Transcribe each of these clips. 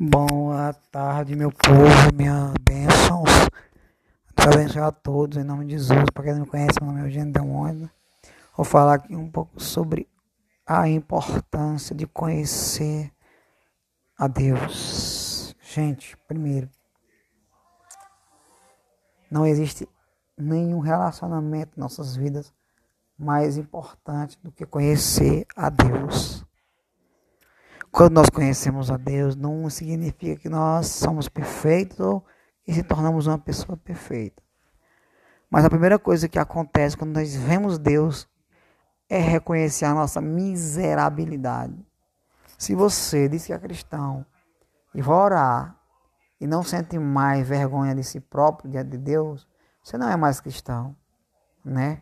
Boa tarde, meu povo, minhas bênçãos. Abençoe a todos, em nome de Jesus. Para quem não me conhece, meu nome é Eugênio Delmonte. Vou falar aqui um pouco sobre a importância de conhecer a Deus. Gente, primeiro, não existe nenhum relacionamento em nossas vidas mais importante do que conhecer a Deus. Quando nós conhecemos a Deus, não significa que nós somos perfeitos que se tornamos uma pessoa perfeita. Mas a primeira coisa que acontece quando nós vemos Deus é reconhecer a nossa miserabilidade. Se você diz que é cristão e vai orar e não sente mais vergonha de si próprio diante de Deus, você não é mais cristão, né?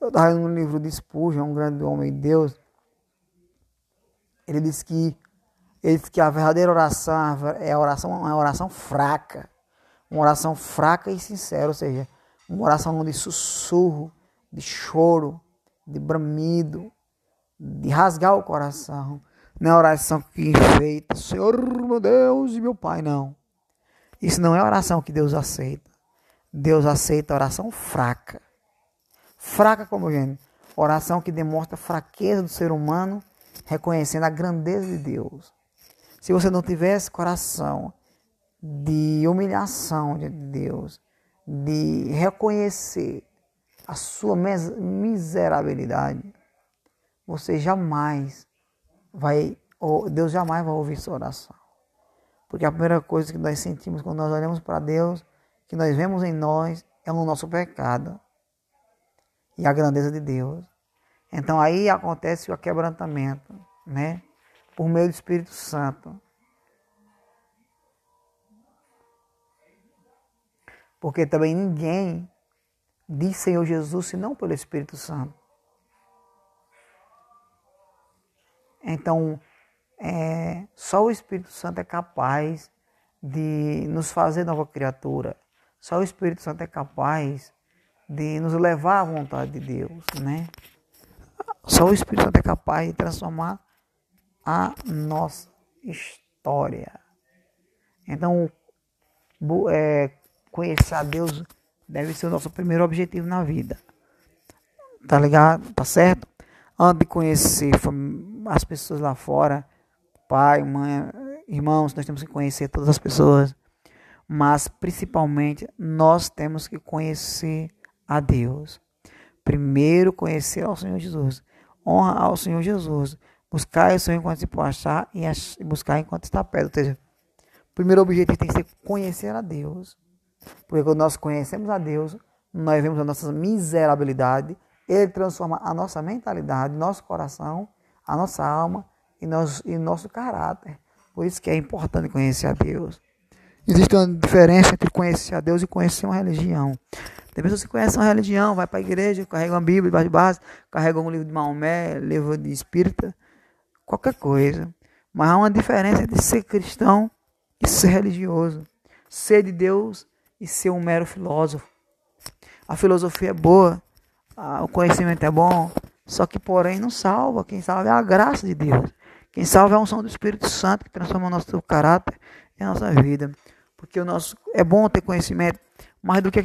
Eu estava no livro de Spurgeon, um grande homem de Deus, ele diz que ele diz que a verdadeira oração é a oração, uma oração fraca, uma oração fraca e sincera, ou seja, uma oração de sussurro, de choro, de bramido, de rasgar o coração. Não é oração que enfeita, Senhor meu Deus e meu Pai, não. Isso não é oração que Deus aceita. Deus aceita oração fraca. Fraca como gente? Oração que demonstra fraqueza do ser humano reconhecendo a grandeza de Deus. Se você não tivesse coração de humilhação de Deus, de reconhecer a sua miserabilidade, você jamais vai, Deus jamais vai ouvir sua oração. Porque a primeira coisa que nós sentimos quando nós olhamos para Deus, que nós vemos em nós, é o nosso pecado e a grandeza de Deus. Então aí acontece o quebrantamento, né? Por meio do Espírito Santo. Porque também ninguém diz Senhor Jesus senão pelo Espírito Santo. Então, é, só o Espírito Santo é capaz de nos fazer nova criatura. Só o Espírito Santo é capaz de nos levar à vontade de Deus, né? Só o Espírito Santo é capaz de transformar a nossa história. Então, é, conhecer a Deus deve ser o nosso primeiro objetivo na vida. Tá ligado? Tá certo? Antes de conhecer as pessoas lá fora, pai, mãe, irmãos, nós temos que conhecer todas as pessoas. Mas principalmente nós temos que conhecer a Deus. Primeiro conhecer ao Senhor Jesus honra ao Senhor Jesus. Buscar o Senhor enquanto se pode achar e buscar enquanto está perto. Ou seja, o primeiro objetivo tem que ser conhecer a Deus. Porque quando nós conhecemos a Deus, nós vemos a nossa miserabilidade, Ele transforma a nossa mentalidade, nosso coração, a nossa alma e nosso, e nosso caráter. Por isso que é importante conhecer a Deus. Existe uma diferença entre conhecer a Deus e conhecer uma religião. Tem pessoas que conhecem uma religião, vai para a igreja, carrega uma Bíblia debaixo de base, carrega um livro de Maomé, livro de espírita, qualquer coisa. Mas há uma diferença entre ser cristão e ser religioso. Ser de Deus e ser um mero filósofo. A filosofia é boa, o conhecimento é bom, só que, porém, não salva. Quem salva é a graça de Deus. Quem salva é a unção do Espírito Santo que transforma o nosso caráter e a nossa vida. Porque o nosso é bom ter conhecimento, mais do que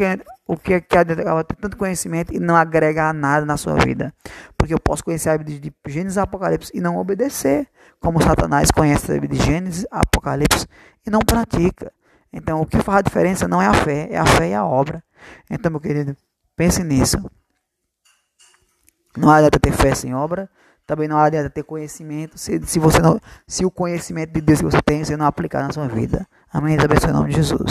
o que é ter tanto conhecimento e não agregar nada na sua vida. Porque eu posso conhecer a Bíblia de Gênesis e Apocalipse e não obedecer, como Satanás conhece a Bíblia de Gênesis, Apocalipse e não pratica. Então, o que faz a diferença não é a fé, é a fé e a obra. Então, meu querido, pense nisso. Não adianta ter fé sem obra, também não adianta ter conhecimento se, se, você não, se o conhecimento de Deus que você tem você não aplicar na sua vida. Amém? Abençoe em nome de Jesus.